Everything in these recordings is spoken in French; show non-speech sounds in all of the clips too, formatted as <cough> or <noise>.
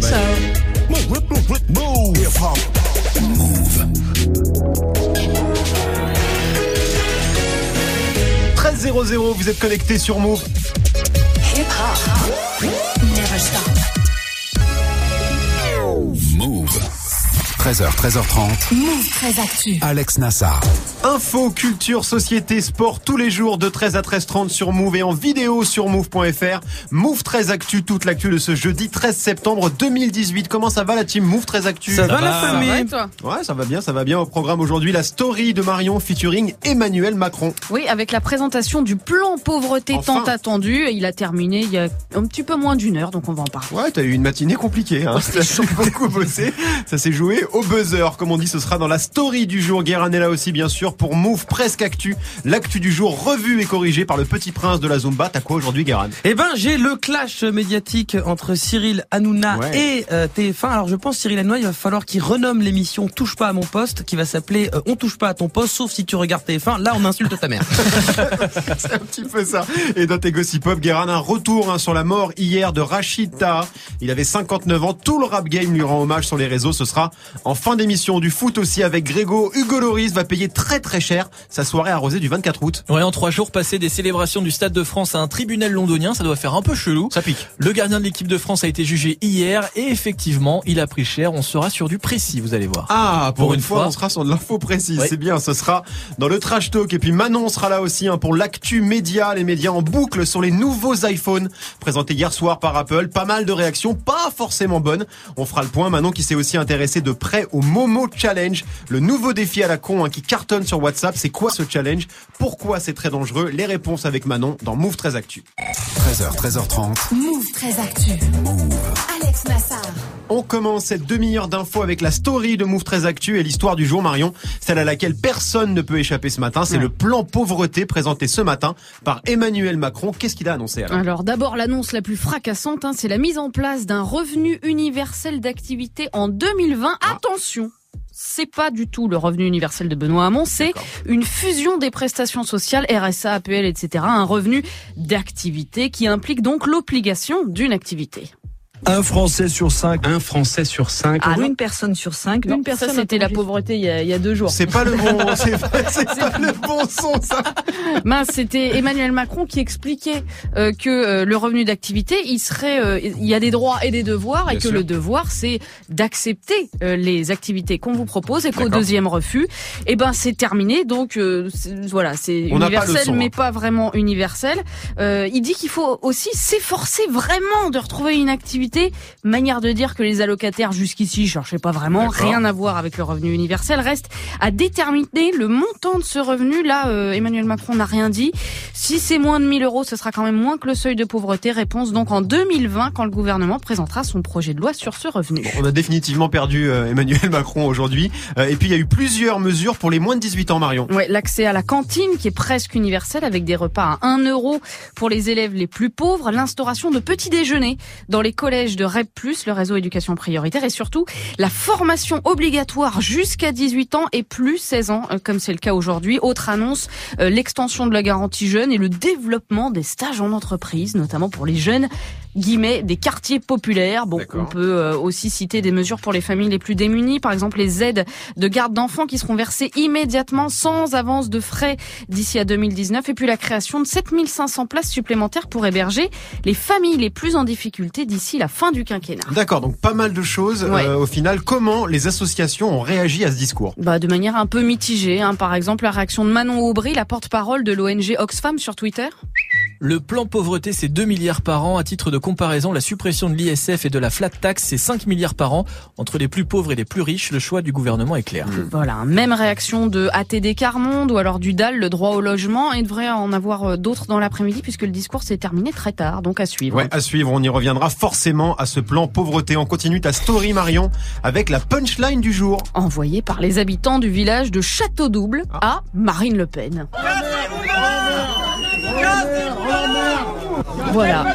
mal ça. Move. 13.00, vous êtes connecté sur Move. Hip hop. Never stop. Move. 13h, 13h30. Move très actu. Alex Nassar. Info, culture, société, sport tous les jours de 13 à 13h30 sur Move et en vidéo sur move.fr. Move 13 Actu, toute l'actu de ce jeudi 13 septembre 2018. Comment ça va la team Move 13 Actu Ça, va la Ça va, famille toi Ouais, ça va bien, ça va bien. Au programme aujourd'hui, la story de Marion featuring Emmanuel Macron. Oui, avec la présentation du plan pauvreté Enfin. tant attendu. Il a terminé il y a un petit peu moins d'une heure, donc on va en parler. Ouais, t'as eu une matinée compliquée. Hein. <laughs> T'as beaucoup bossé. Ça s'est joué au buzzer. Comme on dit, ce sera dans la story du jour. Guérin est là aussi, bien sûr, pour Move Presque Actu. L'actu du jour revue et corrigée par le petit prince de la Zumba. T'as quoi aujourd'hui, Guérin? Eh ben, j'ai le clash médiatique entre Cyril Hanouna Ouais. et euh, TF1. Alors, je pense Cyril Hanouna, il va falloir qu'il renomme l'émission Touche pas à mon poste, qui va s'appeler euh, On touche pas à ton poste, sauf si tu regardes TF1. Là, on insulte ta mère. <laughs> C'est un petit peu ça. Et dans tes gossip pop, Guérin, un retour hein, sur la mort hier de Rachid Taha. Il avait 59 ans. Tout le rap game lui rend hommage sur les réseaux. Ce sera en fin d'émission du foot aussi avec Grégo. Hugo Loris va payer très très cher sa soirée arrosée du 24 août. Ouais, en trois jours, passer des célébrations du Stade de France à un tribunal londonien, ça doit faire un peu chelou. Ça pique. Le gardien de l'équipe de France a été jugé hier et effectivement, il a pris cher. On sera sur du précis, vous allez voir. Ah, pour, Pour une une fois, fois. on sera sur de l'info précise. Ouais. C'est bien, ce sera dans le trash talk. Et puis Manon sera là aussi hein, pour l'actu média, les médias en boucle sur les nouveaux iPhones présentés hier soir par Apple. Pas mal de réactions, pas forcément bonnes. On fera le point. Manon qui s'est aussi intéressée de près au Momo Challenge, le nouveau défi à la con hein, qui cartonne sur WhatsApp. C'est quoi ce challenge? Pourquoi c'est très dangereux? Les réponses avec Manon dans Move 13 Actu. 13h, 13h30. Move très actu. Alex Nassar. On commence cette demi-heure d'infos avec la story de Move 13 Actu et l'histoire du jour Marion, celle à laquelle personne ne peut échapper ce matin. C'est Ouais. le plan pauvreté présenté ce matin par Emmanuel Macron. Qu'est-ce qu'il a annoncé alors? Alors d'abord, l'annonce la plus fracassante, hein, c'est la mise en place d'un revenu universel d'activité en 2020. Ah. Attention c'est pas du tout le revenu universel de Benoît Hamon, c'est une fusion des prestations sociales, RSA, APL, etc. Un revenu d'activité qui implique donc l'obligation d'une activité. Un Français sur cinq. un Français sur cinq. Ah une personne sur cinq. Non, une personne ça c'était la pauvreté il y a, il y a deux jours. C'est pas le bon, c'est pas, <laughs> c'est pas le bon son ça. Mince, c'était Emmanuel Macron qui expliquait euh, que euh, le revenu d'activité, il serait, euh, il y a des droits et des devoirs, et que sûr. le devoir c'est d'accepter euh, les activités qu'on vous propose, et qu'au D'accord. deuxième refus, eh ben c'est terminé. Donc euh, c'est- voilà, c'est pas universel, son, hein. mais pas vraiment universel. Euh, il dit qu'il faut aussi s'efforcer vraiment de retrouver une activité. Manière de dire que les allocataires jusqu'ici cherchaient pas vraiment, rien à voir avec le revenu universel. Reste à déterminer le montant de ce revenu. Là, euh, Emmanuel Macron n'a rien dit. Si c'est moins de 1000 euros, ce sera quand même moins que le seuil de pauvreté. Réponse donc en 2020 quand le gouvernement présentera son projet de loi sur ce revenu. On a définitivement perdu euh, Emmanuel Macron aujourd'hui. Euh, et puis il y a eu plusieurs mesures pour les moins de 18 ans, Marion. Ouais, l'accès à la cantine qui est presque universel avec des repas à 1 euro pour les élèves les plus pauvres, l'instauration de petits déjeuners dans les collèges de REP+, le réseau éducation prioritaire et surtout la formation obligatoire jusqu'à 18 ans et plus 16 ans euh, comme c'est le cas aujourd'hui. Autre annonce, euh, l'extension de la garantie jeune et le développement des stages en entreprise, notamment pour les jeunes guillemets des quartiers populaires. Bon, on peut euh, aussi citer des mesures pour les familles les plus démunies, par exemple les aides de garde d'enfants qui seront versées immédiatement sans avance de frais d'ici à 2019 et puis la création de 7500 places supplémentaires pour héberger les familles les plus en difficulté d'ici la fin du quinquennat. D'accord, donc pas mal de choses. Ouais. Euh, au final, comment les associations ont réagi à ce discours? Bah, de manière un peu mitigée. Hein. Par exemple, la réaction de Manon Aubry, la porte-parole de l'ONG Oxfam sur Twitter. Le plan pauvreté, c'est 2 milliards par an. À titre de comparaison, la suppression de l'ISF et de la flat tax, c'est 5 milliards par an. Entre les plus pauvres et les plus riches, le choix du gouvernement est clair. Voilà, même réaction de ATD Carmonde ou alors du DAL, le droit au logement. Et il devrait en avoir euh, d'autres dans l'après-midi puisque le discours s'est terminé très tard, donc à suivre. Ouais, à suivre, on y reviendra forcément à ce plan pauvreté. On continue ta story Marion avec la punchline du jour. Envoyé par les habitants du village de Château-Double Ah. à Marine Le Pen. Voilà.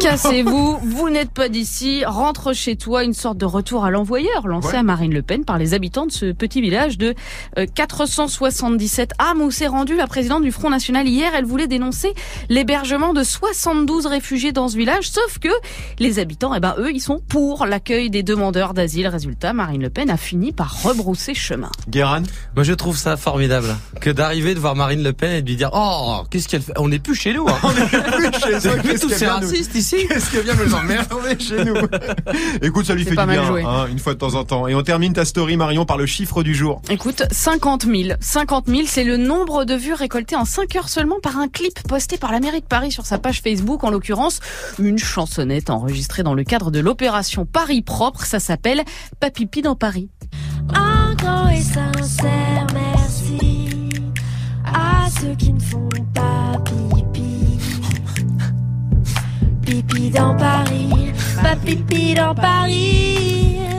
Cassez-vous, vous n'êtes pas d'ici, rentre chez toi, une sorte de retour à l'envoyeur lancé Ouais. à Marine Le Pen par les habitants de ce petit village de euh, 477 âmes où s'est rendue la présidente du Front National hier. Elle voulait dénoncer l'hébergement de 72 réfugiés dans ce village, sauf que les habitants, eh ben, eux, ils sont pour l'accueil des demandeurs d'asile. Résultat, Marine Le Pen a fini par rebrousser chemin. Guéran Moi, je trouve ça formidable que d'arriver de voir Marine Le Pen et de lui dire Oh, qu'est-ce qu'elle fait? On n'est plus chez nous. Hein. <laughs> plus <laughs> chez vu Qu'est-ce tous qu'elle ces racistes ici Qu'est-ce qu'elle vient nous emmerder chez nous <laughs> Écoute, ça lui C'est fait du bien, hein, une fois de temps en temps. Et on termine ta story, Marion, par le chiffre du jour. Écoute, 50 000. 50 000, c'est le nombre de vues récoltées en 5 heures seulement par un clip posté par la mairie de Paris sur sa page Facebook. En l'occurrence, une chansonnette enregistrée dans le cadre de l'opération Paris Propre. Ça s'appelle Papipi dans Paris. Un grand et sincère merci à ceux qui ne font pas pipi. Pipi dans Paris, pas pipi dans Paris.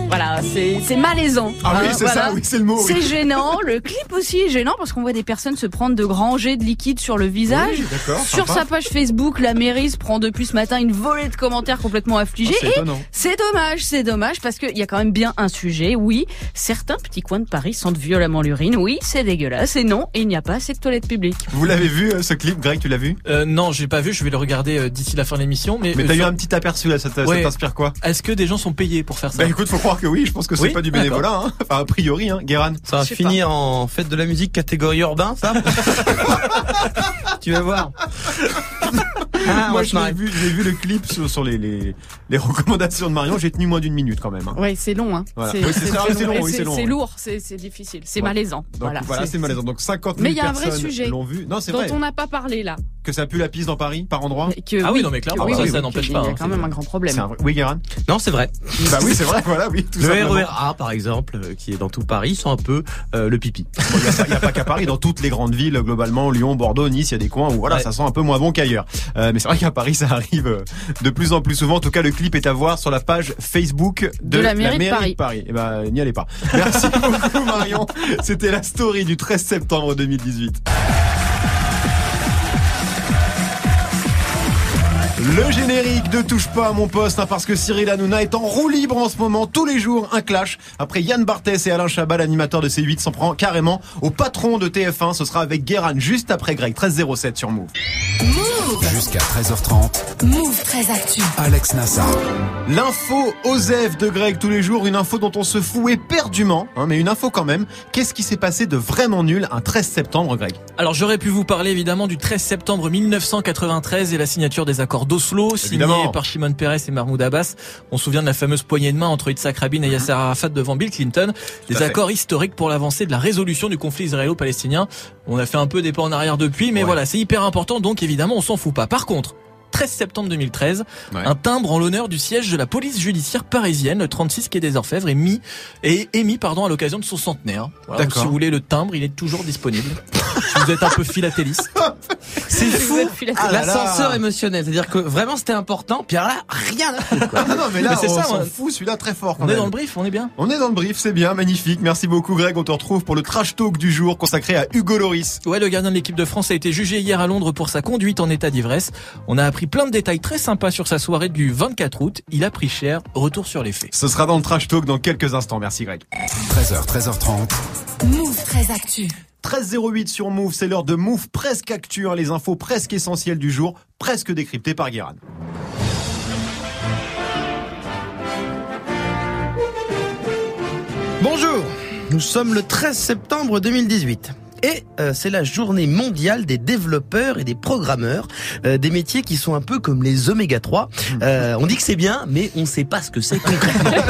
Voilà, c'est c'est malaisant. Ah oui, Hein, c'est ça, oui, c'est le mot. oui. C'est gênant. Le clip aussi est gênant parce qu'on voit des personnes se prendre de grands jets de liquide sur le visage. Oui, Sur sympa. sa page Facebook, la mairie se prend depuis ce matin une volée de commentaires complètement affligés. Oh, c'est et c'est dommage, c'est dommage parce qu'il y a quand même bien un sujet. Oui, certains petits coins de Paris sentent violemment l'urine. Oui, c'est dégueulasse. Et non, il n'y a pas assez de toilettes publiques. Vous l'avez vu, euh, ce clip, Greg, tu l'as vu? Euh, non, j'ai pas vu. Je vais le regarder euh, d'ici la fin de l'émission. Mais, Mais euh, t'as eu un petit aperçu là, ça t'inspire quoi est-ce que des gens sont payés pour faire ça Bah écoute, faut croire que oui, je pense que c'est Oui, pas du bénévolat, hein. Enfin, a priori, hein, Guéran. Ça va finir en fête de la musique catégorie urbain, ça <laughs> Tu vas voir. Ah, Moi, l'ai vu, j'ai vu le clip sur, sur les, les, les <laughs> recommandations de Marion, j'ai tenu moins d'une minute quand même. hein. Oui, c'est long. Hein. Voilà. C'est ça, c'est long, Et oui, c'est long, C'est ouais. lourd, c'est c'est difficile, c'est Ouais. malaisant. Donc voilà, voilà, c'est malaisant. Donc 50 000 Mais il y a un vrai sujet l'ont vu. Non, c'est dont vrai. on n'a pas parlé là. Que ça pue la piste dans Paris, par endroit. Que, Ah oui, non, mais clairement, ça, oui, ça oui, n'empêche pas, Il y a hein, quand même un grand problème. Oui, Guéran. Non, c'est vrai. bah oui, c'est vrai, <laughs> voilà, oui. Le. RER A, par exemple, euh, qui est dans tout Paris, sent un peu euh, le pipi. Il n'y a, pas- y a pas qu'à Paris, dans toutes les grandes villes, globalement, Lyon, Bordeaux, Nice, il y a des coins où voilà, ça sent un peu moins bon qu'ailleurs. Euh, mais c'est vrai qu'à Paris, ça arrive euh, de plus en plus souvent. En tout cas, le clip est à voir sur la page Facebook de, De la mairie de Paris. Et ben, n'y allez pas. Merci <laughs> beaucoup, Marion. C'était la story du 13 septembre 2018. Le générique de Touche pas à mon poste, hein, parce que Cyril Hanouna est en roue libre en ce moment, tous les jours, un clash. Après Yann Barthès et Alain Chabat, l'animateur de C8, s'en prend carrément au patron de TF1. Ce sera avec Guéran juste après Greg, 1307 sur Move. Jusqu'à 13h30, Move très actu. Alex Nassar. L'info Osef de Greg tous les jours, une info dont on se fout éperdument, hein, mais une info quand même. Qu'est-ce qui s'est passé de vraiment nul un 13 septembre, Greg? Alors j'aurais pu vous parler évidemment du 13 septembre 1993 et la signature des accords d'Oslo, Évidemment. par Shimon Peres et Mahmoud Abbas. On se souvient de la fameuse poignée de main entre Yitzhak Rabin et Yasser Arafat devant Bill Clinton. Des accords historiques pour l'avancée de la résolution du conflit israélo-palestinien. On a fait un peu des pas en arrière depuis, mais Ouais. voilà, c'est hyper important, donc évidemment on s'en fout pas. Par contre, 13 septembre 2013, Ouais. un timbre en l'honneur du siège de la police judiciaire parisienne, le 36 quai des Orfèvres, est mis et émis pardon à l'occasion de son centenaire. Voilà, si vous voulez le timbre, il est toujours disponible. si vous êtes un peu philatéliste. <laughs> C'est fou. Ah. L'ascenseur émotionnel. C'est-à-dire que vraiment c'était important, puis alors là, rien à quoi. Ah non, mais là, Mais c'est on ça, s'en fout, celui-là très fort quand On est dans le brief, on est bien. On est dans le brief, c'est bien, magnifique. Merci beaucoup Greg, on te retrouve pour le trash talk du jour consacré à Hugo Loris. Ouais, le gardien de l'équipe de France a été jugé hier à Londres pour sa conduite en état d'ivresse. On a appris plein de détails très sympas sur sa soirée du 24 août. Il a pris cher. Retour sur les faits. Ce sera dans le trash talk dans quelques instants. Merci Greg. 13h, 13h30, Move très actu. 13.08 sur Move, c'est l'heure de Move presque actu, hein, les infos presque essentielles du jour, presque décryptées par Guéran. Bonjour, nous sommes le 13 septembre 2018. Et euh, c'est la journée mondiale des développeurs et des programmeurs, euh, des métiers qui sont un peu comme les oméga 3. Euh, on dit que c'est bien, mais on ne sait pas ce que c'est concrètement. <laughs>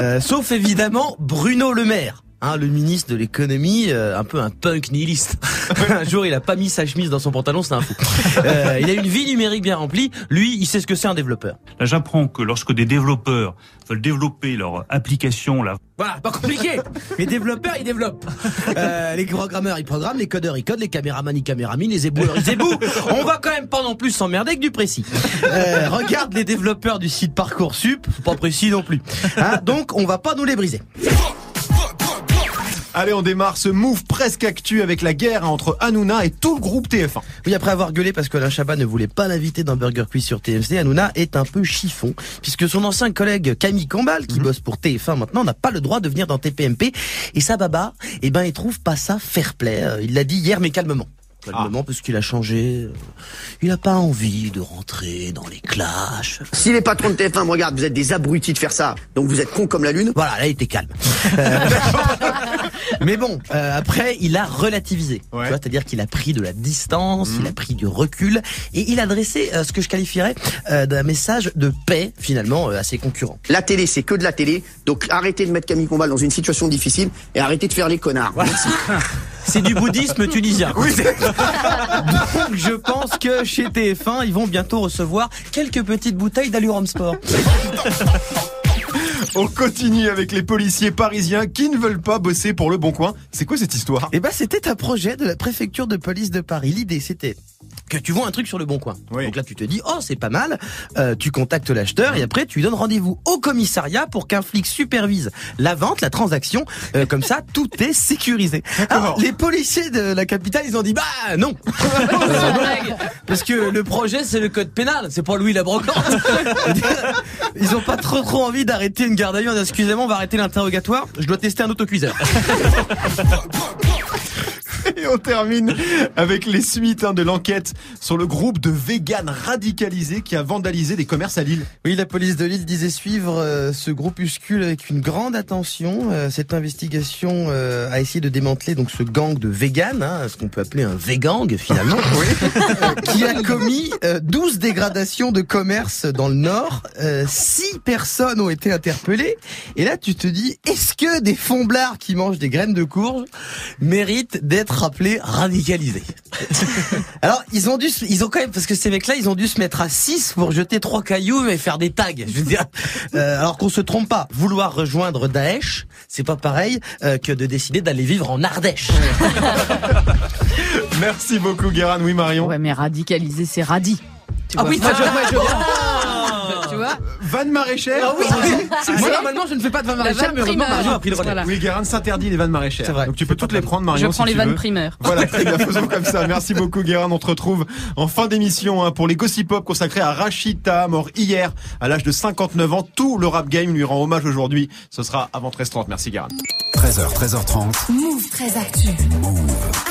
Euh, sauf évidemment Bruno Le Maire. Hein, le ministre de l'économie, euh, un peu un punk nihiliste. <laughs> un jour, il a pas mis sa chemise dans son pantalon, c'est un fou. Euh, il a une vie numérique bien remplie. Lui, il sait ce que c'est un développeur. Là, j'apprends que lorsque des développeurs veulent développer leur application, là, Voilà, pas compliqué. Les développeurs, ils développent. Euh, les programmeurs, ils programment. Les codeurs, ils codent. Les caméramans, ils caméraminent. Les éboueurs, ils ébouent. On va quand même pas non plus s'emmerder avec du précis. Euh, regarde les développeurs du site Parcoursup. Pas précis non plus. Hein, donc, on va pas nous les briser. Allez, on démarre ce move presque actu avec la guerre entre Hanouna et tout le groupe TF1. Oui, après avoir gueulé parce que Alain Chabat ne voulait pas l'inviter dans Burger Quiz sur TMC, Hanouna est un peu chiffon, puisque son ancien collègue Camille Combal, qui bosse pour TF1 maintenant, n'a pas le droit de venir dans TPMP. Et sa baba, eh ben, il trouve pas ça fair play. Euh, Il l'a dit hier, mais calmement. Calmement, parce qu'il a changé. euh, Il a pas envie de rentrer dans les clashs. Si les patrons de TF1 me regardent, vous êtes des abrutis de faire ça. Donc vous êtes cons comme la lune. Voilà, là, il était calme. Euh, <laughs> Mais bon, euh, après, il a relativisé. Tu vois, c'est-à-dire qu'il a pris de la distance, il a pris du recul, et il a dressé euh, ce que je qualifierais euh, d'un message de paix, finalement, euh, à ses concurrents. La télé, c'est que de la télé. Donc arrêtez de mettre Camille Combal dans une situation difficile et arrêtez de faire les connards. Merci. <laughs> C'est du bouddhisme tunisien. Donc je pense que chez TF1, ils vont bientôt recevoir quelques petites bouteilles d'Alurum Sport. On continue avec les policiers parisiens qui ne veulent pas bosser pour le Bon Coin. C'est quoi cette histoire? Eh ben, c'était un projet de la préfecture de police de Paris. L'idée, c'était que tu vois un truc sur le bon coin. Donc là, tu te dis, oh, c'est pas mal. Euh, tu contactes l'acheteur et après, tu lui donnes rendez-vous au commissariat pour qu'un flic supervise la vente, la transaction. Euh, comme ça, tout est sécurisé. Alors, les policiers de la capitale, ils ont dit, bah non. <laughs> Parce que le projet, c'est le code pénal. C'est pas Louis la brocante. <laughs> Ils ont pas trop trop envie d'arrêter une garde à vue en disant, excusez-moi, on va arrêter l'interrogatoire. Je dois tester un autocuiseur. <laughs> <laughs> Et on termine avec les suites hein, de l'enquête sur le groupe de véganes radicalisés qui a vandalisé des commerces à Lille. Oui, la police de Lille disait suivre euh, ce groupuscule avec une grande attention. Euh, cette investigation euh, a essayé de démanteler donc ce gang de véganes, hein, ce qu'on peut appeler un végang finalement, <laughs> <laughs> qui a commis euh, 12 dégradations de commerce dans le Nord. Euh, Six personnes ont été interpellées. Et là, tu te dis, est-ce que des fomblards qui mangent des graines de courge méritent d'être rappelés radicalisés <laughs> Alors, ils ont dû, se- ils ont quand même, parce que ces mecs-là, ils ont dû se mettre à 6 pour jeter trois cailloux et faire des tags. Je veux dire, <laughs> euh, alors qu'on se trompe pas, vouloir rejoindre Daesh, c'est pas pareil euh, que de décider d'aller vivre en Ardèche. <laughs> Merci beaucoup, Guérin. Oui, Marion. Ouais, mais radicaliser, c'est radis. Ah oui, ça- je- je- vois Vanne maraîchère Ah oui, <laughs> C'est moi normalement je ne fais pas de vin La maraîchère, vanne mais heureusement. Marion a pris le relais. Voilà. Oui, Guérin s'interdit les vannes maraîchères. C'est vrai. Donc tu peux toutes les prendre, Marion. Je prends si les vannes primaires. Voilà, <laughs> très bien, faisons comme ça. Merci beaucoup, Guérin. On te retrouve en fin d'émission hein, pour les Gossip Pop consacrés à Rachita, mort hier à l'âge de 59 ans. Tout le rap game lui rend hommage aujourd'hui. Ce sera avant 13h30. Merci, Guérin. 13h, 13h30. Move très actu.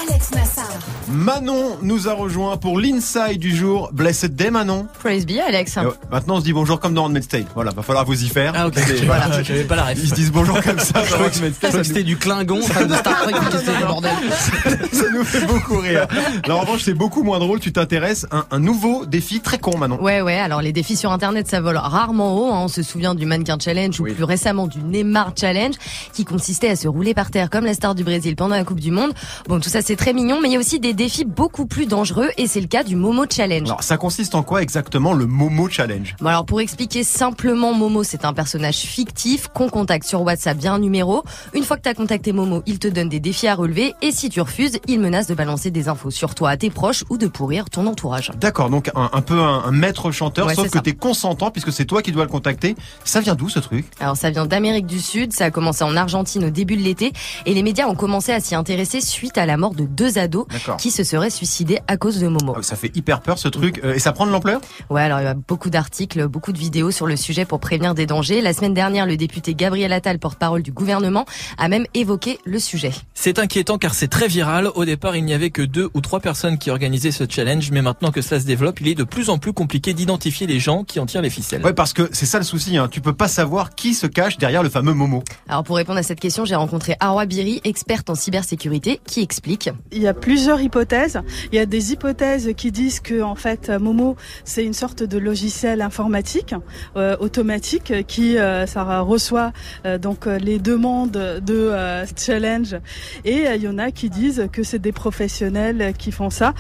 Alex Nassar. Manon nous a rejoint pour l'inside du jour. Blessed Day, Manon. Praise be, Alex. Et ouais, maintenant, on se dit bonjour comme dans Handmaid's Tale. Voilà, va falloir vous y faire. Ah ok, voilà, <laughs> j'avais pas la ref. Ils se disent bonjour comme ça. <laughs> Je crois que c'était du Klingon, fan de Star Trek, qu'est-ce que c'est ce bordel <laughs> Ça nous fait beaucoup rire. Alors en revanche, c'est beaucoup moins drôle. Tu t'intéresses à un, un nouveau défi très con, Manon. Ouais, ouais. Alors les défis sur Internet, ça vole rarement haut. hein. On se souvient du mannequin challenge ou plus récemment du Neymar challenge, qui consistait à se rouler par terre comme la star du Brésil pendant la Coupe du Monde. Bon, tout ça c'est très mignon, mais il y a aussi des défis beaucoup plus dangereux, et c'est le cas du Momo challenge. Alors ça consiste en quoi exactement le Momo Challenge? Bon alors pour expliquer simplement Momo, c'est un personnage fictif qu'on contacte sur WhatsApp via un numéro. Une fois que t'as contacté Momo, il te donne des défis à relever et si tu refuses, il menace de balancer des infos sur toi à tes proches ou de pourrir ton entourage. D'accord, donc un, un peu un, un maître chanteur, Ouais, sauf que t'es consentant puisque c'est toi qui dois le contacter. Ça vient d'où ce truc? Alors ça vient d'Amérique du Sud, ça a commencé en Argentine au début de l'été et les médias ont commencé à s'y intéresser suite à la mort de deux ados qui se seraient suicidés à cause de Momo. Ah, Ça fait hyper peur ce truc. Euh, et ça prend de l'ampleur? Ouais, alors il y a beaucoup d'articles, beaucoup de vidéos sur le sujet pour prévenir des dangers. La semaine dernière, le député Gabriel Attal, porte-parole du gouvernement, a même évoqué le sujet. C'est inquiétant car c'est très viral. Au départ, il n'y avait que deux ou trois personnes qui organisaient ce challenge, mais maintenant que cela se développe, il est de plus en plus compliqué d'identifier les gens qui en tirent les ficelles. Ouais, parce que c'est ça le souci. Hein. Tu peux pas savoir qui se cache derrière le fameux Momo. Alors pour répondre à cette question, j'ai rencontré Arwa Biri, experte en cybersécurité, qui explique. Il y a plusieurs hypothèses. Il y a des hypothèses qui disent que en fait Momo c'est une sorte de logiciel informatique euh, automatique qui euh, reçoit euh, donc les demandes de challenge et il y en a qui disent que c'est des professionnels qui font ça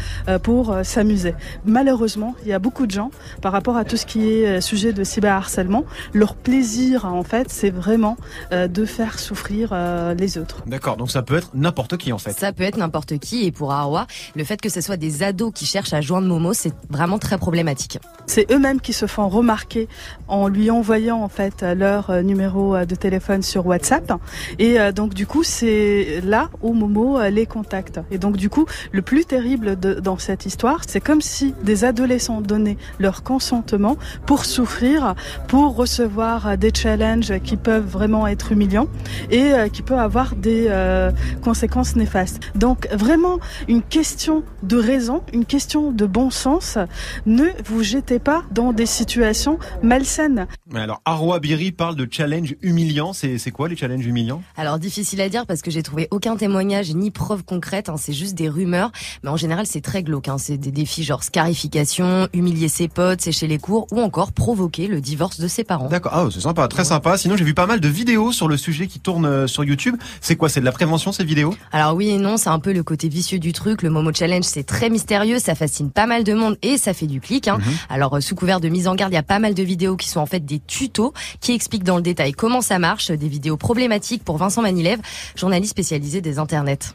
pour s'amuser. Malheureusement, il y a beaucoup de gens par rapport à tout ce qui est sujet de cyberharcèlement, leur plaisir en fait c'est vraiment de faire souffrir euh, les autres. D'accord, donc ça peut être n'importe qui en fait. Ça peut être n'importe qui et pour Arwa, le fait que ce soit des ados qui cherchent à joindre Momo, c'est vraiment très problématique. C'est eux-mêmes qui se font remarquer en lui envoyant en fait leur euh, numéro euh, de téléphone sur WhatsApp et donc du coup c'est là où Momo les contacte. Et donc du coup le plus terrible de- dans cette histoire, c'est comme si des adolescents donnaient leur consentement pour souffrir, pour recevoir des challenges qui peuvent vraiment être humiliants et qui peuvent avoir des euh, conséquences néfastes. Donc vraiment une question de raison, une question de bon sens. Ne vous jetez pas dans des situations malsaines. Mais alors, Arwa Biri parle de challenge humiliant. C'est c'est quoi les challenges humiliants? Alors difficile à dire parce que j'ai trouvé aucun témoignage ni preuve concrète, hein, c'est juste des rumeurs, mais en général c'est très glauque, hein, c'est des défis genre scarification, humilier ses potes, sécher les cours ou encore provoquer le divorce de ses parents. D'accord, ah, c'est sympa, très sympa. Sinon, j'ai vu pas mal de vidéos sur le sujet qui tournent euh, sur YouTube. C'est quoi C'est de la prévention ces vidéos Alors oui et non, c'est un peu le côté vicieux du truc. Le Momo Challenge, c'est très mystérieux, ça fascine pas mal de monde et ça fait du clic. Hein. Alors euh, sous couvert de mise en garde, il y a pas mal de vidéos qui sont en fait des tutos qui expliquent dans le détail comment ça marche, des vidéos problématiques pour Vincent Manilev, journaliste spécialisé des internets.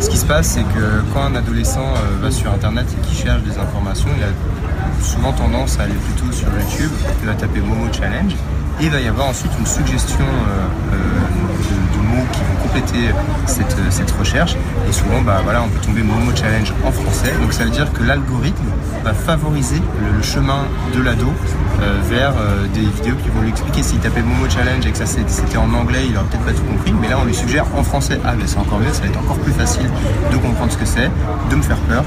Ce qui se passe, c'est que quand un adolescent euh, va sur Internet et qu'il cherche des informations, il a souvent tendance à aller plutôt sur YouTube, il va taper Momo Challenge, et il va y avoir ensuite une suggestion euh, de, qui vont compléter cette, cette recherche. Et souvent, bah, voilà, on peut tomber Momo Challenge en français. Donc ça veut dire que l'algorithme va favoriser le, chemin de l'ado euh, vers euh, des vidéos qui vont lui expliquer s'il tapait Momo Challenge et que ça c'était en anglais, il aurait peut-être pas tout compris, mais là on lui suggère en français. Ah, mais c'est encore mieux, ça va être encore plus facile de comprendre ce que c'est, de me faire peur.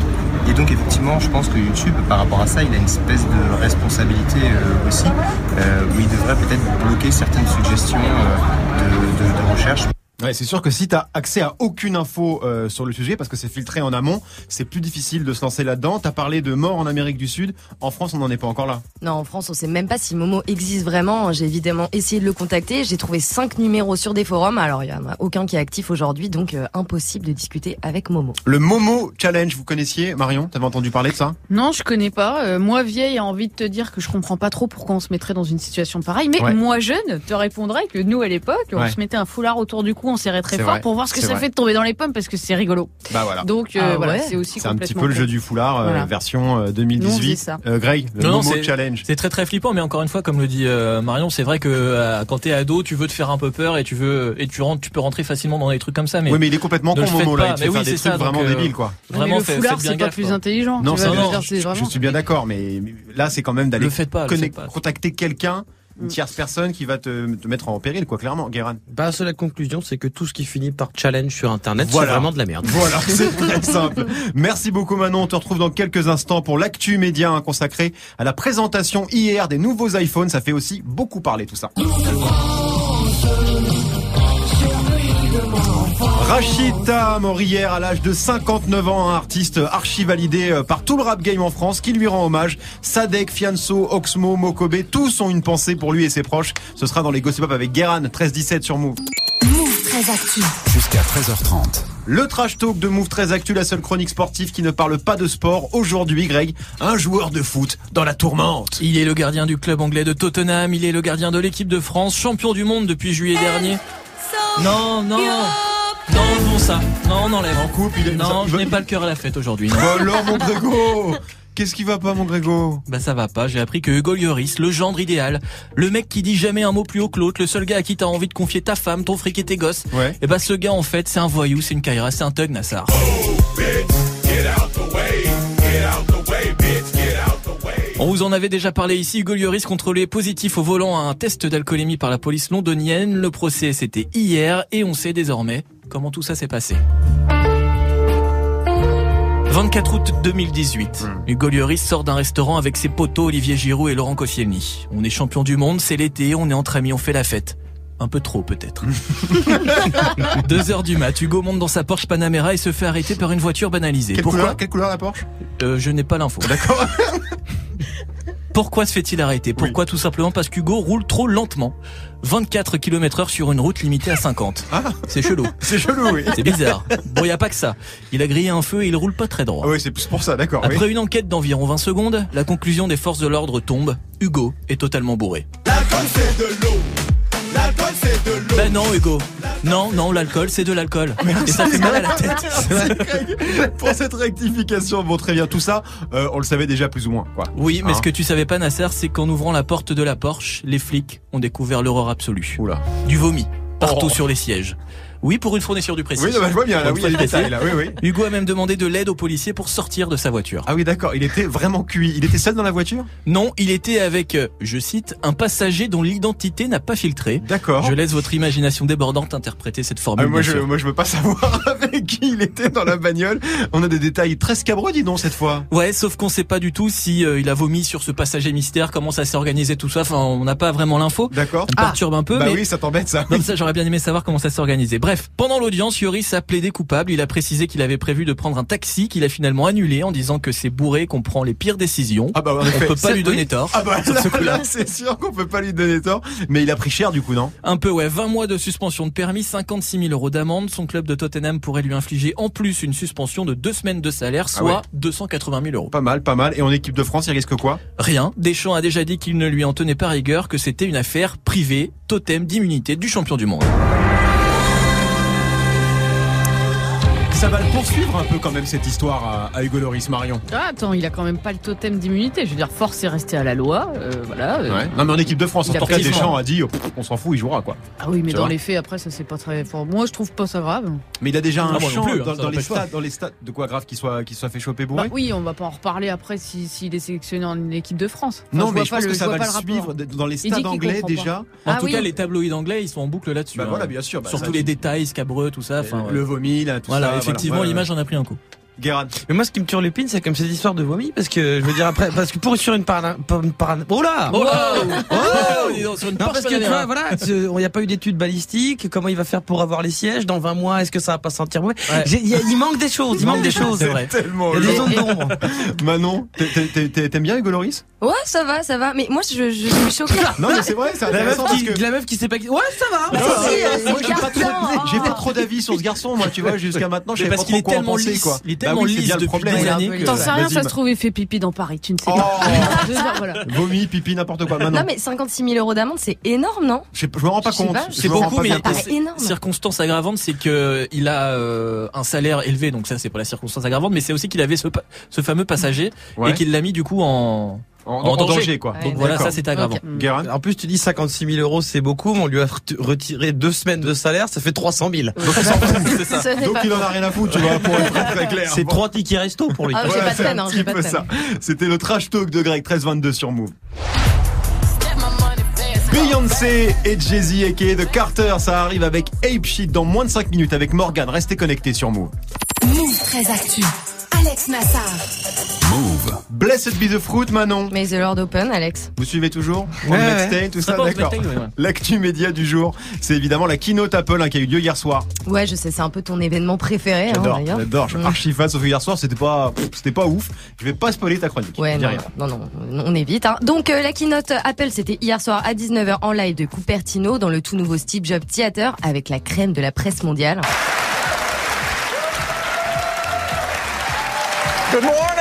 Et donc effectivement, je pense que YouTube, par rapport à ça, il a une espèce de responsabilité euh, aussi, où il devrait peut-être bloquer certaines suggestions de recherche. Ouais, c'est sûr que si tu as accès à aucune info euh, sur le sujet, parce que c'est filtré en amont, c'est plus difficile de se lancer là-dedans. T'as parlé de mort en Amérique du Sud. En France, on n'en est pas encore là. Non, en France, on sait même pas si Momo existe vraiment. J'ai évidemment essayé de le contacter. J'ai trouvé cinq numéros sur des forums. Alors, il y en a aucun qui est actif aujourd'hui, donc euh, impossible de discuter avec Momo. Le Momo Challenge, vous connaissiez Marion? T'avais entendu parler de ça? Non, je connais pas. Euh, moi, vieille, a envie de te dire que je comprends pas trop pourquoi on se mettrait dans une situation pareille. Mais Ouais. moi, jeune, te répondrais que nous, à l'époque, on Ouais. se mettait un foulard autour du cou, on serrait très fort vrai. pour voir ce que ça vrai. fait de tomber dans les pommes parce que c'est rigolo. Bah voilà. Donc, euh, Ah voilà, ouais. c'est aussi C'est un petit peu le jeu du foulard, euh, Voilà. version euh, Nous, on 2018. faisait ça. Euh, Greg, le Non, non, Momo Challenge. C'est très très flippant, mais encore une fois, comme le dit euh, Marion, c'est vrai que euh, quand t'es ado, tu veux te faire un peu peur et tu veux et tu rentres, tu peux rentrer facilement dans des trucs comme ça. Mais Oui, mais il est complètement con, Momo, là. Il fait des c'est trucs ça, vraiment euh, débiles, quoi. Vraiment, mais le foulard, c'est pas plus quoi. intelligent. Non, je non, suis bien d'accord, mais là, c'est quand même d'aller contacter quelqu'un. Une tierce personne qui va te, te mettre en péril, quoi, clairement, Guérin. Bah, seule la conclusion, c'est que tout ce qui finit par challenge sur Internet, Voilà. c'est vraiment de la merde. Voilà, <laughs> c'est très simple. Merci beaucoup Manon. On te retrouve dans quelques instants pour l'actu média hein, consacré à la présentation hier des nouveaux iPhones. Ça fait aussi beaucoup parler tout ça. Rachida mort hier à l'âge de 59 ans, un artiste archi validé euh, par tout le rap game en France qui lui rend hommage. Sadek, Fianso, Oxmo, Mokobe, tous ont une pensée pour lui et ses proches. Ce sera dans les Gossip Pop avec Guéran, 13-17 sur Move. Move très actu. Jusqu'à 13h30. Le trash talk de Move très actu, la seule chronique sportive qui ne parle pas de sport. Aujourd'hui, Greg, un joueur de foot dans la tourmente. Il est le gardien du club anglais de Tottenham, il est le gardien de l'équipe de France, champion du monde depuis juillet dernier. Non, non, non, enlevons ça. Non, on enlève. En coupe, il est... Non, ça- je n'ai pas le cœur à la fête aujourd'hui. non. Oh alors, mon Grégo <laughs> Qu'est-ce qui va pas, mon Grégo Bah ça va pas, j'ai appris que Hugo Lloris, le gendre idéal, le mec qui dit jamais un mot plus haut que l'autre, le seul gars à qui t'as envie de confier ta femme, ton fric et tes gosses, Ouais. et bah ce gars en fait c'est un voyou, c'est une caïra, c'est un thug Nassar. On vous en avait déjà parlé ici, Hugo Lloris contrôlé positif au volant à un test d'alcoolémie par la police londonienne. Le procès c'était hier et on sait désormais comment tout ça s'est passé. 24 août 2018. Hugo Lloris sort d'un restaurant avec ses potos Olivier Giroud et Laurent Koscielny. On est champion du monde, c'est l'été, on est entre amis, on fait la fête. Un peu trop peut-être. <laughs> Deux heures du mat, Hugo monte dans sa Porsche Panamera et se fait arrêter par une voiture banalisée. quelle Pourquoi couleur, quelle couleur la Porsche? Euh, Je n'ai pas l'info. D'accord. <laughs> Pourquoi se fait-il arrêter? Pourquoi Tout simplement? Parce qu'Hugo roule trop lentement. 24 km heure sur une route limitée à 50. Ah, C'est chelou. <laughs> c'est chelou, oui. C'est bizarre. Bon, y a pas que ça. Il a grillé un feu et il roule pas très droit. Ah oui, c'est plus pour ça, d'accord. oui. Après une enquête d'environ 20 secondes, la conclusion des forces de l'ordre tombe. Hugo est totalement bourré. Ben non, Hugo. Non, non, l'alcool, c'est de l'alcool. <laughs> Et ça fait mal à la <laughs> tête. Pour cette rectification, bon très bien, tout ça, euh, on le savait déjà plus ou moins. Quoi. Oui, mais Hein ce que tu savais pas, Nasser, c'est qu'en ouvrant la porte de la Porsche, les flics ont découvert l'horreur absolue. Oula. Du vomi, partout Oh. sur les sièges. Oui, pour une fourniture du précis. Oui, bah, je vois bien, là, oui, une il y a fois des détails, de là, oui, oui. Hugo a même demandé de l'aide aux policiers pour sortir de sa voiture. Ah oui, d'accord, il était vraiment cuit. Il était seul dans la voiture? Non, il était avec, euh, je cite, un passager dont l'identité n'a pas filtré. D'accord. Je laisse votre imagination débordante interpréter cette formule. Ah, moi, je, moi, je veux pas savoir <laughs> avec qui il était dans la bagnole. On a des détails très scabreux, dis donc, cette fois. Ouais, sauf qu'on sait pas du tout si euh, il a vomi sur ce passager mystère, comment ça s'est organisé tout ça. Enfin, on n'a pas vraiment l'info. D'accord. Ça me perturbe un peu, Bah mais oui, ça t'embête, ça. Comme ça, j'aurais bien aimé savoir comment ça s'est organisé. Bref, pendant l'audience, Yoris a plaidé coupable. Il a précisé qu'il avait prévu de prendre un taxi qu'il a finalement annulé en disant que c'est bourré qu'on prend les pires décisions. Ah bah, On peut pas lui donner oui. tort. Ah bah, ce c'est sûr qu'on peut pas lui donner tort. Mais il a pris cher, du coup, non? Un peu, ouais. 20 mois de suspension de permis, 56 000 euros d'amende. Son club de Tottenham pourrait lui infliger en plus une suspension de deux semaines de salaire, Ah soit ouais. 280 000 euros. Pas mal, pas mal. Et en équipe de France, il risque quoi? Rien. Deschamps a déjà dit qu'il ne lui en tenait pas rigueur, que c'était une affaire privée, totem d'immunité du champion du monde. Ça va le poursuivre un peu quand même cette histoire à, à Hugo Loris Marion? Ah, attends, il a quand même pas le totem d'immunité. Je veux dire, force est restée à la loi. euh, voilà. euh. Ouais. Non mais en équipe de France, en tout cas, Deschamps a dit, oh, pff, on s'en fout, il jouera quoi. Ah oui, mais Tu dans les faits, après, ça c'est pas très fort. Moi, je trouve pas ça grave. Mais il a déjà un Ah, champ plus, hein, dans, les stades, dans les stades. De quoi grave qu'il soit, qu'il soit fait choper bourré Bah oui, on va pas en reparler après si- s'il est sélectionné en équipe de France. Enfin, Non, je mais vois je pas pense le- que ça va le suivre dans les stades anglais déjà. En Ah tout oui. cas, les tabloïds anglais, ils sont en boucle là-dessus. Bah hein. voilà, bien sûr. bah, Sur ça, tous tu- les détails scabreux, tout ça. Le vomi, là, tout Voilà, ça. Effectivement, voilà. l'image en a pris un coup. Guérin. Mais moi, ce qui me turlupine, c'est comme cette histoire de vomi, parce que je veux dire après, parce que pour sur une parana, une parana- oh là, Oh Oh <laughs> donc, sur une Non, parce que tu vois, voilà, il n'y a pas eu d'études balistiques. Comment il va faire pour avoir les sièges dans 20 mois Est-ce que ça va pas sentir mauvais? Ouais. Il, y a- il manque des choses. Il manque des choses. C'est vrai. Tellement Il y a des long. zones d'ombre. <laughs> Manon, t'aimes bien Hugo Loris? Ouais, ça va, ça va. Mais moi, je, je suis choquée. <laughs> Non, mais c'est vrai, c'est La meuf qui, que. la meuf qui sait pas. qui- Ouais, ça va. Si, euh, moi, j'ai pas trop, j'ai pas trop d'avis sur ce garçon, moi, tu vois, jusqu'à maintenant, je parce pas qu'il trop est quoi en tellement penser, quoi. Tellement oui, c'est lisse bien le depuis problème. des années T'en sais rien, ça se trouve, il fait pipi dans Paris, tu ne sais Oh. pas. <laughs> Vomi, pipi, n'importe quoi. Non, mais 56 000 euros d'amende, c'est énorme, non Je me rends pas compte. C'est beaucoup, mais circonstance aggravante, c'est que il a euh, un salaire élevé, donc ça c'est pas la circonstance aggravante, mais c'est aussi qu'il avait ce, fameux passager et qu'il l'a mis du coup en, En, en en danger. danger, quoi. Ouais, donc voilà, ça c'est aggravant. Ok. Guérin. En plus, tu dis 56 000 euros, c'est beaucoup, mais on lui a ret- retiré deux semaines de salaire, ça fait 300 000. c'est ça. <laughs> Ce n'est Donc il en a rien à foutre, tu vois, pour être très, très clair. C'est Bon. trois tickets resto pour lui. Ah, j'ai Voilà, pas de c'est peine, un hein, petit peu ça. C'était le trash talk de Greg 1322 sur Move. Beyoncé et Jay-Z aka The Carter, ça arrive avec Ape Shit dans moins de 5 minutes avec Morgan. Restez connectés sur Move. Move très actu. Alex Nassar. Move. Blessed be the fruit, Manon. Mais The Lord Open, Alex. Vous suivez toujours Ouais, ouais. Stay, tout ça, d'accord. L'actu média du jour, c'est évidemment la keynote Apple hein, qui a eu lieu hier soir. Ouais, je sais, c'est un peu ton événement préféré, hein, J'adore, d'ailleurs. j'adore, je suis Mm. archi fan, sauf que hier soir c'était pas, c'était pas ouf. Je vais pas spoiler ta chronique. Ouais, Dis non, rien. non, non, non, on évite. Hein. Donc euh, la keynote Apple, c'était hier soir à 19h en live de Cupertino dans le tout nouveau Steve Jobs Theater avec la crème de la presse mondiale. Good morning!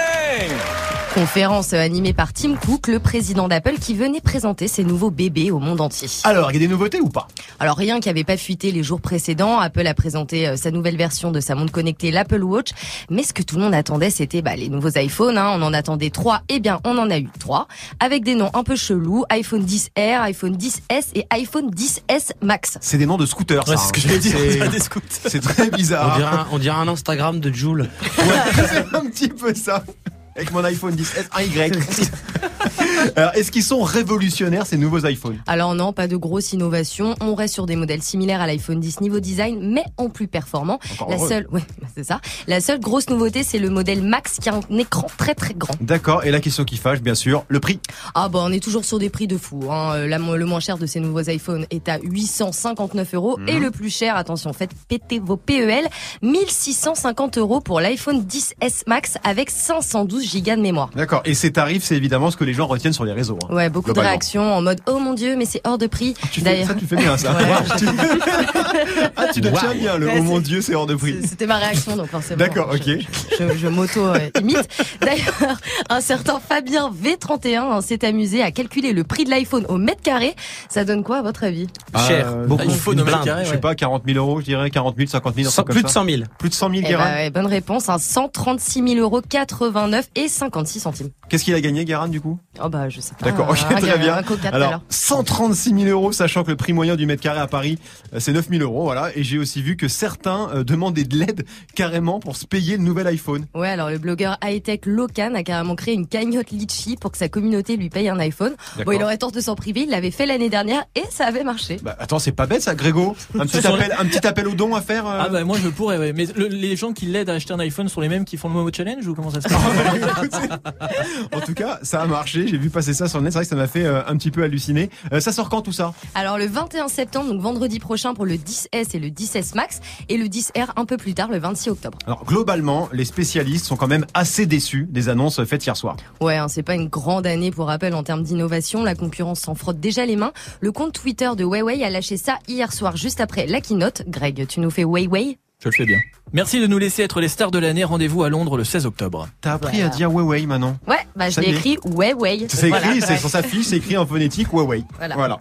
Conférence animée par Tim Cook, le président d'Apple, qui venait présenter ses nouveaux bébés au monde entier. Alors, il y a des nouveautés ou pas? Alors rien qui avait pas fuité les jours précédents, Apple a présenté euh, sa nouvelle version de sa montre connectée, l'Apple Watch. Mais ce que tout le monde attendait, c'était bah, les nouveaux iPhones. Hein. On en attendait trois. Eh bien, on en a eu trois, avec des noms un peu chelous iPhone 10R, iPhone 10S et iPhone 10S Max. C'est des noms de scooters, Ouais, ça. c'est ce que hein. j'allais dire, C'est- <laughs> très On bizarre. dirait, un, on dirait un Instagram de Joule. <laughs> c'est un petit peu ça. Avec mon iPhone 10S, un Y. <laughs> Alors, est-ce qu'ils sont révolutionnaires ces nouveaux iPhones? Alors non, pas de grosse innovation. On reste sur des modèles similaires à l'iPhone 10 niveau design, mais en plus performant. Encore La heureux. seule, ouais, <laughs> c'est ça. La seule grosse nouveauté, c'est le modèle Max qui a un écran très très grand. D'accord. Et la question qui fâche, bien sûr, le prix. Ah bah on est toujours sur des prix de fou. Hein. Euh, La le moins cher de ces nouveaux iPhones est à 859 euros Mhm. et le plus cher, attention, faites péter vos PEL, 1650 euros pour l'iPhone 10S Max avec 512 gigas de mémoire. D'accord. Et ces tarifs, c'est évidemment ce que les gens retiennent sur les réseaux. hein. Ouais, beaucoup de réactions en mode oh mon dieu, mais c'est hors de prix. Tu fais, ça, tu fais bien ça. <laughs> Ouais. Ah, tu le Wow. tiens bien, le Ouais, oh mon dieu, c'est hors de prix. C'était ma réaction, donc forcément. D'accord, ok. je, je m'auto-imite. D'ailleurs, un certain Fabien V31 hein, s'est amusé à calculer le prix de l'iPhone au mètre carré. Ça donne quoi à votre avis? Euh, beaucoup. une iPhone au mètre carré, Je sais pas, 40 000 euros, je dirais, 40 000, 50 000, un Cent- truc plus comme de ça. 100 000. Plus de 100 000, Eh Guérin. ben, ouais, bonne réponse, hein, 136 000 euros 89 et 56 centimes. Qu'est-ce qu'il a gagné, Guérin, du coup? Oh bah je sais pas. D'accord, ok, Ah, très a bien. Alors, l'heure. 136 000 euros, sachant que le prix moyen du mètre carré à Paris, euh, c'est 9 000 euros, voilà. Et j'ai aussi vu que certains euh, demandaient de l'aide carrément pour se payer le nouvel iPhone. Ouais, alors le blogueur high-tech Locan a carrément créé une cagnotte Litchi pour que sa communauté lui paye un iPhone. Bon, il aurait tort de s'en priver, il l'avait fait l'année dernière et ça avait marché. Bah, attends, c'est pas bête ça, Grégo Un petit, appel, un petit appel au don à faire euh Ah bah moi je pourrais, ouais. mais le- les gens qui l'aident à acheter un iPhone sont les mêmes qui font le Momo Challenge ou comment ça se <laughs> passe? <laughs> En tout cas, ça a marché, j'ai vu passer ça sur le net, c'est vrai que ça m'a fait euh, un petit peu halluciner. Euh, ça sort quand tout ça? Alors le 21 septembre, donc vendredi prochain pour le 10S et le 10S Max et le 10R un peu plus tard, le 26 octobre. Alors globalement, les spécialistes sont quand même assez déçus des annonces faites hier soir. Ouais, hein, c'est pas une grande année pour rappel en termes d'innovation. La concurrence s'en frotte déjà les mains. Le compte Twitter de Huawei a lâché ça hier soir, juste après la keynote. Greg, tu nous fais Huawei? Je le fais bien. Merci de nous laisser être les stars de l'année. Rendez-vous à Londres le 16 octobre. T'as appris Voilà. à dire Huawei maintenant Ouais, bah je l'ai écrit Huawei. C'est écrit, Voilà, c'est sur sa fiche, c'est écrit en phonétique Huawei. Voilà.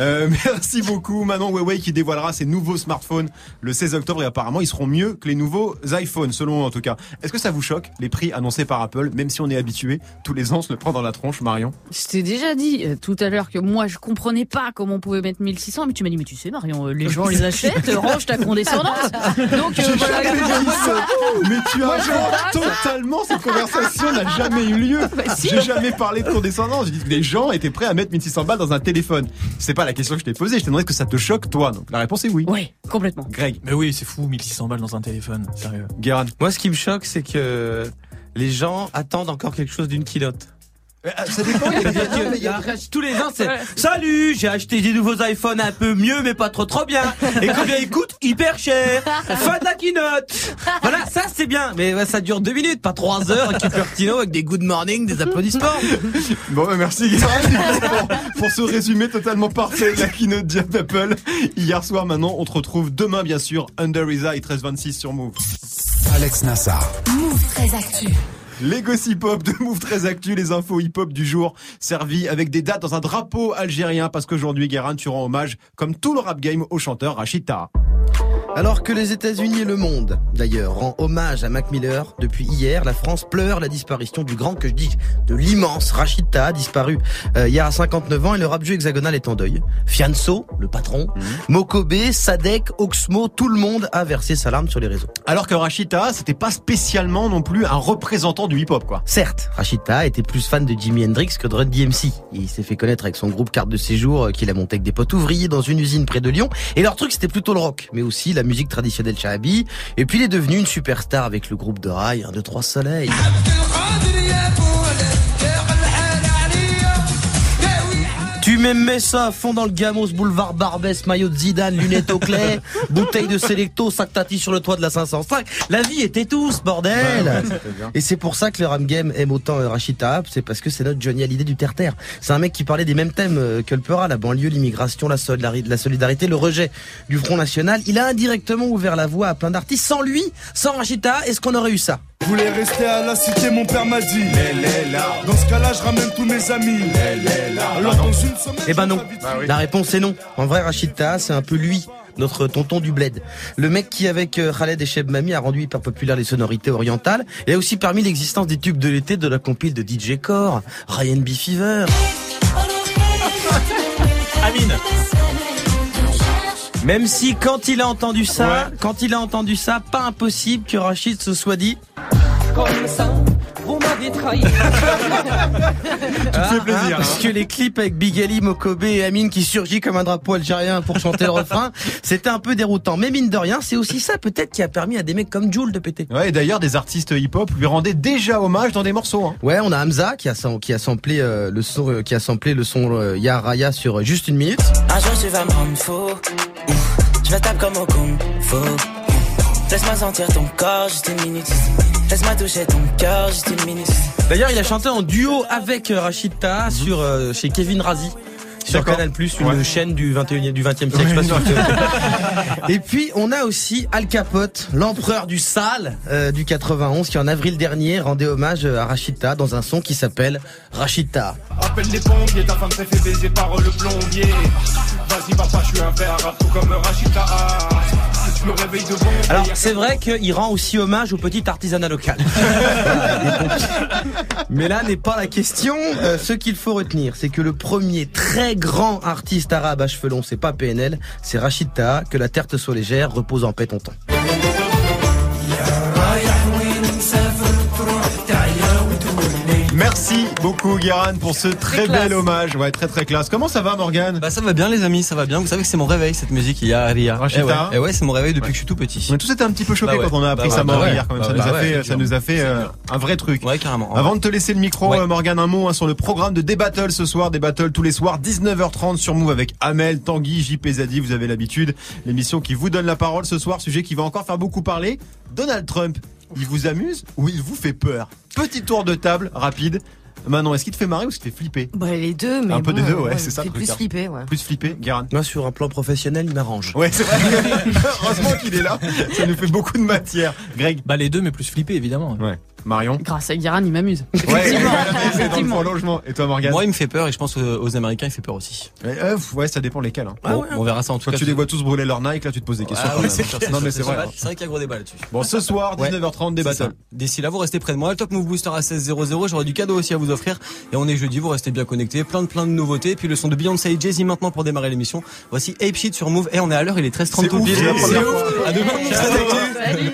Euh, <laughs> merci beaucoup Manon Huawei qui dévoilera ses nouveaux smartphones le 16 octobre et apparemment ils seront mieux que les nouveaux iPhones selon eux en tout cas. Est-ce que ça vous choque les prix annoncés par Apple même si on est habitué tous les ans on se le prend dans la tronche Marion? Je t'ai déjà dit euh, tout à l'heure que moi je comprenais pas comment on pouvait mettre 1600, mais tu m'as dit mais tu sais Marion, euh, les gens les <laughs> achètent, range ta condescendance. Donc euh, J'ai voilà. jamais dit ça. <laughs> Mais tu as totalement cette conversation n'a jamais eu lieu. Bah, si. J'ai jamais parlé de condescendance. J'ai dit que les gens étaient prêts à mettre 1600 balles dans un téléphone. C'est pas la question que je t'ai posée. Je t'ai demandé est-ce que ça te choque toi. Donc la réponse est oui. Oui, complètement. Greg. Mais oui, c'est fou, 1600 balles dans un téléphone, sérieux. Guérin. Moi, ce qui me choque, c'est que les gens attendent encore quelque chose d'une keynote. Ça dépend. il y a des- <laughs> Il y a- tous les ans, c'est Salut, j'ai acheté des nouveaux iPhones un peu mieux, mais pas trop trop bien. Et combien ils coûtent Hyper cher. Fin de la keynote. Voilà, ça c'est bien. Mais ça dure deux minutes, pas trois heures avec Cupertino, avec des good morning, des applaudissements. Bon, bah, merci Guérin pour, ce résumé totalement parfait de la keynote d'Apple. Hier soir, maintenant, on te retrouve demain, bien sûr, Under His Eye 1326 sur Move. Alex Nassar. Move très actu. Les gossip hop de Move très actu, les infos hip hop du jour, servis avec des dates dans un drapeau algérien parce qu'aujourd'hui, Guérin, tu rends hommage, comme tout le rap game, au chanteur Rachid Taha. Alors que les États-Unis et le monde, d'ailleurs, rend hommage à Mac Miller, depuis hier, la France pleure la disparition du grand, que je dis, de l'immense Rachid Taha, disparu euh, hier à 59 ans, et le rap jeu hexagonal est en deuil. Fianso, le patron, Mokobe, Sadek, Oxmo, tout le monde a versé sa larme sur les réseaux. Alors que Rachid Taha, c'était pas spécialement non plus un représentant du hip hop, quoi. Certes, Rachid Taha était plus fan de Jimi Hendrix que de Run DMC. Il s'est fait connaître avec son groupe carte de séjour euh, qu'il a monté avec des potes ouvriers dans une usine près de Lyon. Et leur truc, c'était plutôt le rock, mais aussi la musique traditionnelle shahabi. Et puis il est devenu une superstar avec le groupe de rail 1, 2, 3 soleil. M'aimais ça à fond dans le gamos, boulevard Barbès, maillot de Zidane, lunettes au clé, <laughs> bouteille de Selecto, sac tati sur le toit de la 505. La vie était tous, bordel! Ouais, ouais. Et c'est pour ça que le Ram Game aime autant euh, Rachid Taha, c'est parce que c'est notre Johnny Hallyday du terre-terre. C'est un mec qui parlait des mêmes thèmes euh, que le Peura, la banlieue, l'immigration, la, solidari- la solidarité, le rejet du Front National. Il a indirectement ouvert la voie à plein d'artistes. Sans lui, sans Rachid Taha, est-ce qu'on aurait eu ça? Je voulais rester à la cité, mon père m'a dit. Dans ce cas-là, je ramène tous mes amis. Alors. Eh ben non. Bah La réponse est non. En vrai, Rachid Taha, c'est un peu lui. Notre tonton du bled. Le mec qui, avec euh, Khaled et Cheb Mami, a rendu hyper populaire les sonorités orientales et a aussi permis l'existence des tubes de l'été de la compile de DJ Core, Ryan B. Fever. <laughs> Amine. Même si quand il a entendu ça, quand il a entendu ça, pas impossible que Rachid se soit dit. Comme ça, vous m'avez trahi. <laughs> Tu fais plaisir. Parce que les clips avec Big Ali, Mokobe et Amine qui surgit comme un drapeau algérien pour chanter le <laughs> refrain, c'était un peu déroutant. Mais mine de rien, c'est aussi ça peut-être qui a permis à des mecs comme Jules de péter. Ouais, et d'ailleurs, des artistes hip-hop lui rendaient déjà hommage dans des morceaux. Hein. Ouais, on a Hamza qui a, sam- qui a samplé euh, le son, euh, qui a samplé le son euh, Ya Raya sur euh, juste une minute. Un jour tu vas me rendre faux. Je vais taper comme au kung fu. Laisse-moi sentir ton corps juste une minute. Laisse-moi toucher ton cœur juste une minute. D'ailleurs, il a chanté en duo avec euh, Rachid Taha sur euh, chez Kevin Razi. Sur. Canal une Ouais. chaîne du 21e du 20e siècle. je sais pas. <laughs> Et puis on a aussi Al Capote, l'empereur du sale euh, du 91, qui en avril dernier rendait hommage à Rachid Taha dans un son qui s'appelle Rachid Taha. Appelle les pompiers, ta femme s'est fait baiser par le plombier. Vas-y papa, je suis un verre, tout comme Rachita. Alors c'est vrai qu'il rend aussi hommage au petit artisanat local. <laughs> Mais là n'est pas la question. Euh, ce qu'il faut retenir, c'est que le premier très grand artiste arabe à cheveux longs, c'est pas PNL, c'est Rachid Taha. Que la terre te soit légère, repose en paix ton temps. Merci beaucoup Guéran pour ce très bel hommage. Ouais, très très classe. Comment ça va Morgane Bah ça va bien les amis, ça va bien. Vous savez que c'est mon réveil cette musique il y a hier. Rachida Eh ouais, eh ouais, c'est mon réveil depuis que je suis tout petit. On a tous été un petit peu choqués Bah quand on a appris Bah mort bah ouais. hier quand même. Bah ça, nous a fait, ouais, ça nous a fait c'est euh, un vrai truc. Ouais, carrément. Avant de te laisser le micro, euh, Morgane, un mot hein, sur le programme de des battles ce soir. Des battles tous les soirs, 19h30 sur Move avec Amel, Tanguy, JP Zadi. Vous avez l'habitude. L'émission qui vous donne la parole ce soir. Sujet qui va encore faire beaucoup parler. Donald Trump, il vous amuse ou il vous fait peur Petit tour de table rapide. Manon, est-ce qu'il te fait marrer ou est-ce qu'il te fait flipper Bah, les deux, mais Un peu des deux, ouais, ouais, c'est ça fait le truc, plus hein. flipper, ouais. Plus flipper, Guérin Moi sur un plan professionnel, il m'arrange. Ouais, c'est vrai. <laughs> Heureusement qu'il est là. Ça nous fait beaucoup de matière. Greg Bah les deux, mais plus flippé évidemment. Ouais. Marion Grâce à Guérin, il m'amuse. Ouais, c'est dans le. Et toi, Morgane Moi il me fait peur et je pense aux, aux Américains il fait peur aussi. Ouais, euh, ouais, ça dépend lesquels. Hein. Bon, on verra ça en tout Quand cas. tu les vois tous brûler leur Nike, là, tu te poses des questions. Ah c'est non, mais c'est vrai. C'est vrai qu'il y a gros débat là-dessus. Bon, ce soir, Ouais. 19h30, des battles. D'ici là, vous restez près de moi. Le Top Move Booster à 16.00. J'aurai du cadeau aussi à vous offrir. Et on est jeudi, vous restez bien connectés. Plein de plein de nouveautés. Et puis le son de Beyoncé et Jay-Z maintenant pour démarrer l'émission. Voici Ape Shit sur Move. Et on est à l'heure, il est 13h30 C'est tout ouf, pile. c'est la première ouf. fois. À demain. Salut.